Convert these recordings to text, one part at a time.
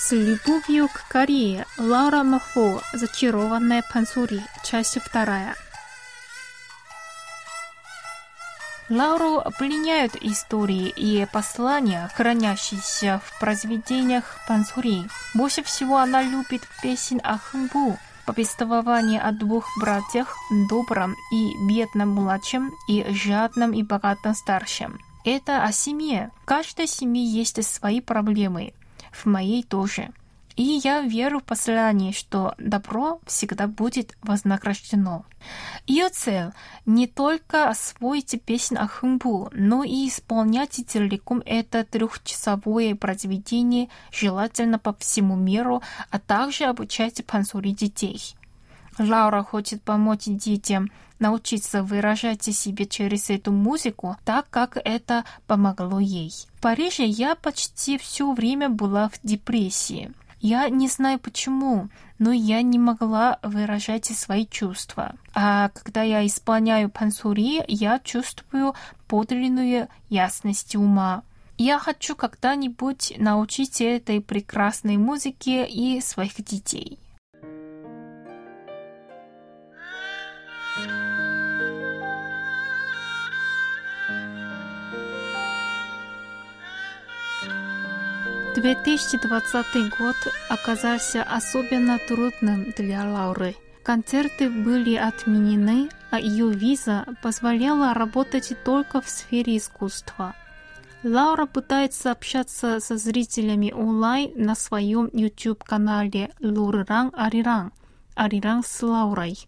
С любовью к Корее Лаура Махо «Зачарованная Пансури», часть вторая. Лауру пленяют истории и послания, хранящиеся в произведениях Пансури. Больше всего она любит песен о Хэмбу, повествование о двух братьях, добром и бедном младшем и жадном и богатом старшем. Это о семье. В каждой семье есть свои проблемы в моей тоже. И я верю в послание, что добро всегда будет вознаграждено. Ее цель не только освоить песнь о Хэмбу, но и исполнять целиком это трехчасовое произведение, желательно по всему миру, а также обучать пансури детей. Лаура хочет помочь детям научиться выражать себя через эту музыку так, как это помогло ей. В Париже я почти все время была в депрессии. Я не знаю почему, но я не могла выражать свои чувства. А когда я исполняю пансури, я чувствую подлинную ясность ума. Я хочу когда-нибудь научить этой прекрасной музыке и своих детей. Две тысячи двадцатый год оказался особенно трудным для Лауры. Концерты были отменены, а ее виза позволяла работать только в сфере искусства. Лаура пытается общаться со зрителями онлайн на своем YouTube-канале Лурран Ариран Ариран с Лаурой,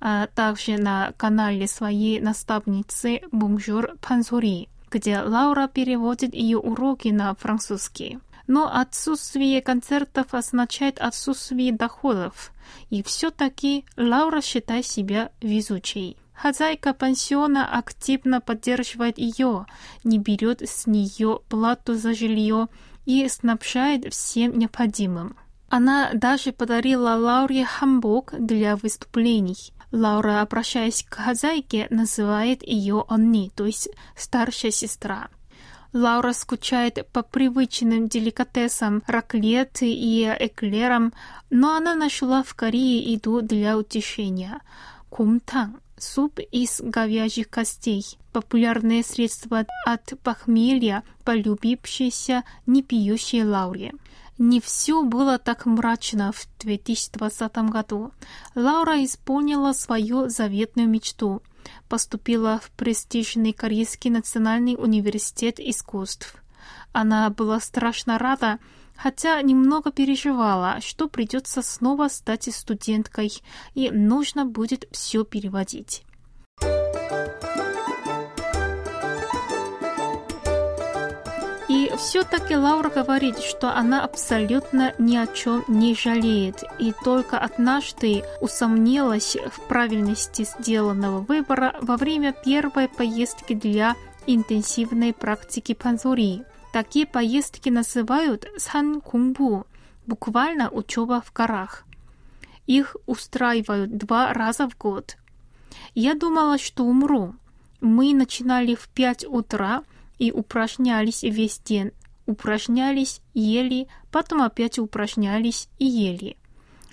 а также на канале своей наставницы Bonjour Pansori, где Лаура переводит ее уроки на французский. Но отсутствие концертов означает отсутствие доходов. И все-таки Лаура считает себя везучей. Хозяйка пансиона активно поддерживает ее, не берет с нее плату за жилье и снабжает всем необходимым. Она даже подарила Лауре хамбок для выступлений. Лаура, обращаясь к хозяйке, называет ее Анни, то есть старшая сестра. Лаура скучает по привычным деликатесам, раклеты и эклерам, но она нашла в Корее еду для утешения. Кумтан – суп из говяжьих костей, популярное средство от похмелья, полюбившееся не пьющей Лауре. Не все было так мрачно в 2020 году. Лаура исполнила свою заветную мечту – поступила в престижный Корейский национальный университет искусств. Она была страшно рада, хотя немного переживала, что придется снова стать студенткой и нужно будет все переводить. И все-таки Лаура говорит, что она абсолютно ни о чем не жалеет и только однажды усомнилась в правильности сделанного выбора во время первой поездки для интенсивной практики панзури. Такие поездки называют сан кунбу, буквально учеба в горах. Их устраивают два раза в год. Я думала, что умру. Мы начинали в пять утра – и упражнялись весь день. Упражнялись, ели, потом опять упражнялись и ели.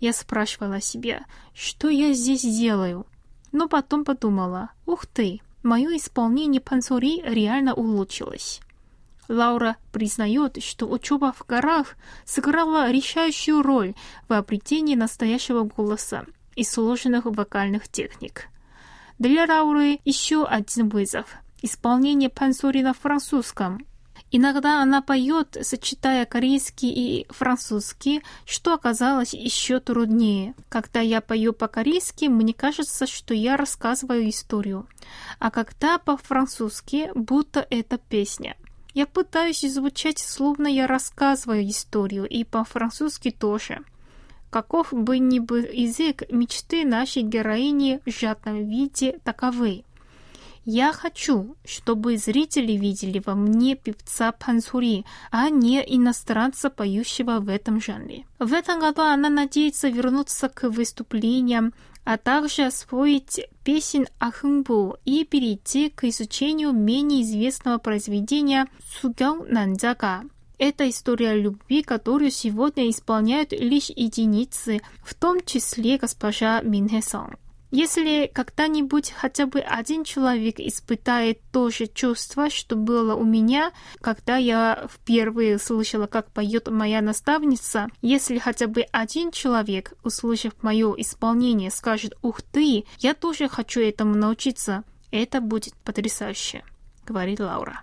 Я спрашивала себя, что я здесь делаю? Но потом подумала, ух ты, мое исполнение пансури реально улучшилось. Лаура признает, что учеба в горах сыграла решающую роль в обретении настоящего голоса и сложных вокальных техник. Для Лауры еще один вызов – исполнение пансори на французском. Иногда она поет, сочетая корейский и французский, что оказалось еще труднее. Когда я пою по-корейски, мне кажется, что я рассказываю историю, а когда по-французски, будто это песня. Я пытаюсь звучать, словно я рассказываю историю, и по-французски тоже. Каков бы ни был язык, мечты нашей героини в сжатом виде таковы. Я хочу, чтобы зрители видели во мне певца Пансури, а не иностранца, поющего в этом жанре. В этом году она надеется вернуться к выступлениям, а также освоить песен Ахунбу и перейти к изучению менее известного произведения Сугян Нанджака. Это история любви, которую сегодня исполняют лишь единицы, в том числе госпожа Минхесон. Если когда-нибудь хотя бы один человек испытает то же чувство, что было у меня, когда я впервые слышала, как поет моя наставница, если хотя бы один человек, услышав мое исполнение, скажет «Ух ты, я тоже хочу этому научиться», это будет потрясающе, говорит Лаура.